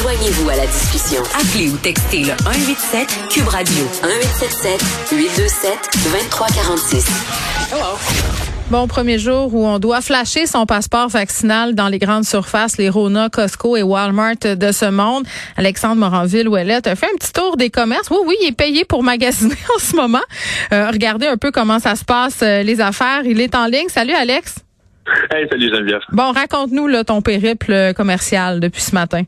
Joignez-vous à la discussion. Appelez ou textez le 187 Cube Radio 1877 827 2346. Bon, premier jour où on doit flasher son passeport vaccinal dans les grandes surfaces, les Rona, Costco et Walmart de ce monde. Alexandre Moranville-Ouellette a fait un petit tour des commerces. Oui, oui, il est payé pour magasiner en ce moment. Euh, regardez un peu comment ça se passe, euh, les affaires. Il est en ligne. Salut, Alex. Hey, salut Geneviève. Bon, raconte-nous là, ton périple commercial depuis ce matin.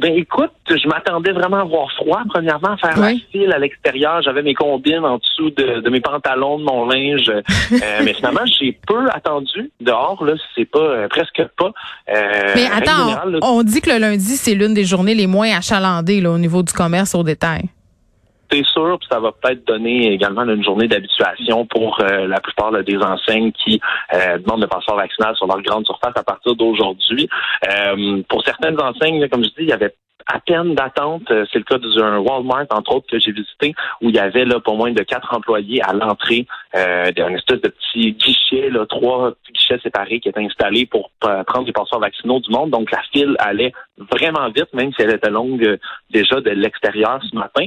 Ben écoute, je m'attendais vraiment à voir froid, premièrement, à faire la file à l'extérieur. J'avais mes combines en dessous de, mes pantalons, de mon linge. Euh, mais finalement, j'ai peu attendu dehors. Là, c'est pas euh, presque pas. Euh, mais attends, on dit que le lundi, c'est l'une des journées les moins achalandées là, au niveau du commerce au détail c'est sûr, ça va peut-être donner également une journée d'habituation pour euh, la plupart des enseignes qui euh, demandent le passeport vaccinal sur leur grande surface à partir d'aujourd'hui. Euh, pour certaines enseignes, comme je dis, il y avait à peine d'attente. C'est le cas d'un Walmart, entre autres, que j'ai visité, où il y avait là pas moins de quatre employés à l'entrée euh, d'un espèce de petit guichet, là, trois guichets séparés qui étaient installés pour prendre les passeports vaccinaux du monde. Donc la file allait vraiment vite, même si elle était longue déjà de l'extérieur ce matin.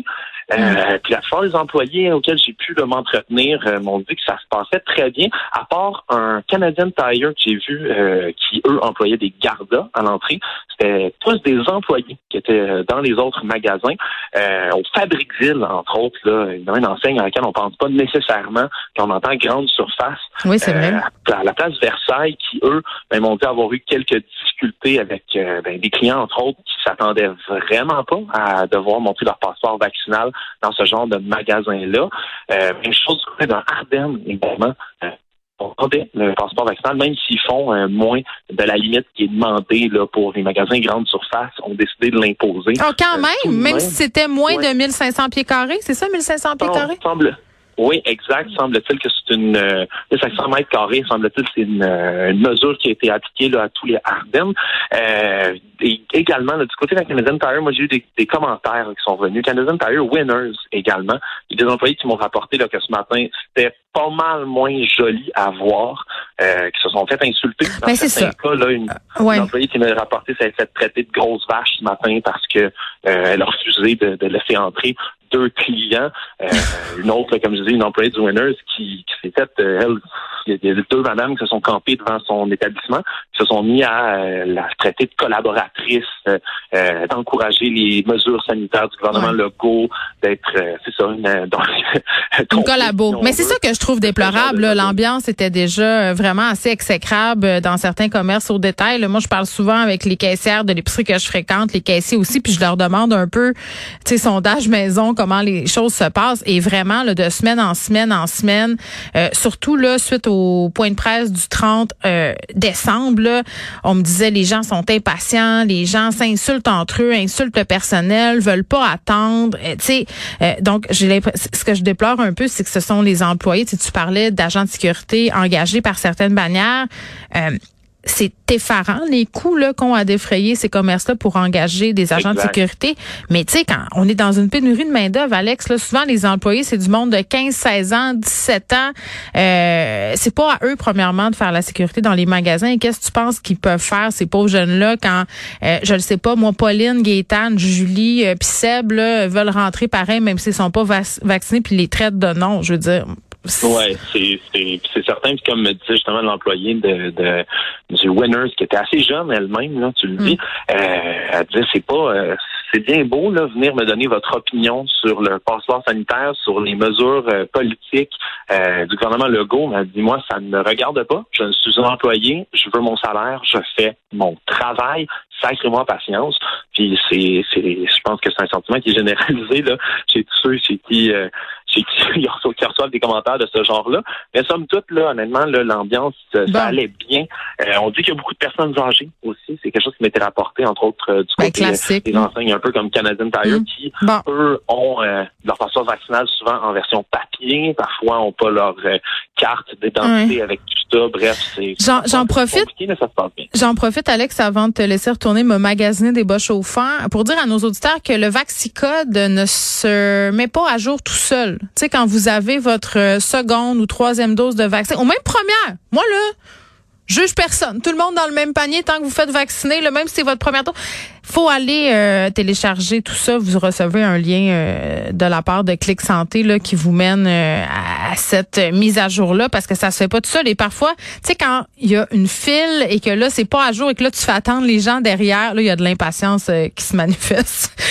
Euh, puis la plupart des employés auxquels j'ai pu m'entretenir euh, m'ont dit que ça se passait très bien, à part un Canadian Tire que j'ai vu euh, qui, eux, employaient des gardas à l'entrée. C'était tous des employés qui étaient dans les autres magasins. Euh, au Fabriqueville, entre autres, là, il y a une enseigne à laquelle on pense pas nécessairement qu'on entend grande surface. Oui, c'est vrai. À la place Versailles, qui, eux, ben, m'ont dit avoir eu quelques difficultés avec ben, des clients, entre autres, qui s'attendaient vraiment pas à devoir montrer leur passeport vaccinal dans ce genre de magasin-là. Euh, même chose dans Ardennes, également. Euh, on le passeport vaccinal, même s'ils font euh, moins de la limite qui est demandée là, pour les magasins grande surface, ont décidé de l'imposer. Oh, quand même, même, si c'était moins de 1500 pieds carrés, c'est ça, 1500 pieds carrés? Semble, oui, exact. Semble-t-il que c'est une euh, 500 mètres carrés. Semble-t-il c'est une, euh, une, mesure qui a été appliquée là, à tous les Ardennes. Euh, et également, du côté de la Canadian Tire, moi j'ai eu des, des, commentaires qui sont venus. Canadian Tire Winners également. Des employés qui m'ont rapporté là, que ce matin, c'était pas mal moins joli à voir, euh, qui se sont fait insulter. Dans ben, certains cas, là, une, employée qui m'a rapporté s'est fait traiter de grosse vache ce matin parce que euh, elle a refusé de, de laisser entrer deux clients. Euh, une autre, comme je disais, une employée du Winners qui, qui s'est faite, euh, elle, il y a deux madames qui se sont campées devant son établissement, se sont mis à euh, la traiter de collaboratrice, euh, d'encourager les mesures sanitaires du gouvernement ouais. Legault, d'être, c'est ça, une, donc, une collabo. Mais c'est ça que je trouve déplorable. L'ambiance était déjà vraiment assez exécrable dans certains commerces au détail. Moi, je parle souvent avec les caissières de l'épicerie que je fréquente, les caissiers aussi, puis je leur demande un peu, tu sais, sondage maison, comment les choses se passent. Et vraiment, là, de semaine en semaine en semaine, euh, surtout là, suite au point de presse du 30 euh, on me disait les gens sont impatients, les gens s'insultent entre eux, insultent le personnel, veulent pas attendre. Euh, tu sais, euh, donc j'ai ce que je déplore un peu, c'est que ce sont les employés. Tu, tu parlais d'agents de sécurité engagés par certaines bannières. Euh, c'est effarant les coûts là qu'ont à défrayer ces commerces-là pour engager des agents de sécurité. Mais tu sais, quand on est dans une pénurie de main d'œuvre, Alex, là, souvent les employés c'est du monde de 15, 16 ans, 17 ans. Euh, c'est pas à eux premièrement de faire la sécurité dans les magasins. Qu'est-ce que tu penses qu'ils peuvent faire ces pauvres jeunes-là quand euh, je le sais pas, moi, Pauline, Gaétane, Julie, euh, puis Seb là, veulent rentrer pareil même s'ils sont pas vaccinés puis les traitent de non. Je veux dire. Oui, c'est certain. Puis comme me disait justement l'employé de, de du Winners, qui était assez jeune elle-même, là, tu le dis, mm. euh, elle disait c'est pas euh, c'est bien beau là, venir me donner votre opinion sur le passeport sanitaire, sur les mesures euh, politiques euh, du gouvernement Legault. Elle dit moi, ça ne me regarde pas. Je suis un employé, je veux mon salaire, je fais mon travail. Sacrez-moi patience. Puis c'est, c'est, je pense que c'est un sentiment qui est généralisé là chez tous ceux chez qui qui, qui, reçoivent des commentaires de ce genre-là. Mais somme toute, là, honnêtement, l'ambiance, ça allait bien. Euh, on dit qu'il y a beaucoup de personnes âgées aussi. C'est quelque chose qui m'était rapporté, entre autres, euh, du ben, côté euh, des enseignes un peu comme Canadian Tire, mm. qui, eux, ont leur passeport vaccinal souvent en version papier. Parfois, n'ont pas leur carte d'identité avec tout ça. Bref, c'est J'en profite. J'en profite, Alex, avant de te laisser retourner me magasiner des bas chauffants, pour dire à nos auditeurs que le Vaxicode ne se met pas à jour tout seul. Tu sais, quand vous avez votre seconde ou troisième dose de vaccin, ou même première, moi là, juge personne. Tout le monde dans le même panier tant que vous faites vacciner, le même si c'est votre première tour. Faut aller euh, télécharger tout ça. Vous recevez un lien euh, de la part de Clic Santé là, qui vous mène euh, à cette mise à jour là parce que ça se fait pas tout seul. Et parfois, tu sais, quand il y a une file et que là c'est pas à jour et que là tu fais attendre les gens derrière, là il y a de l'impatience qui se manifeste.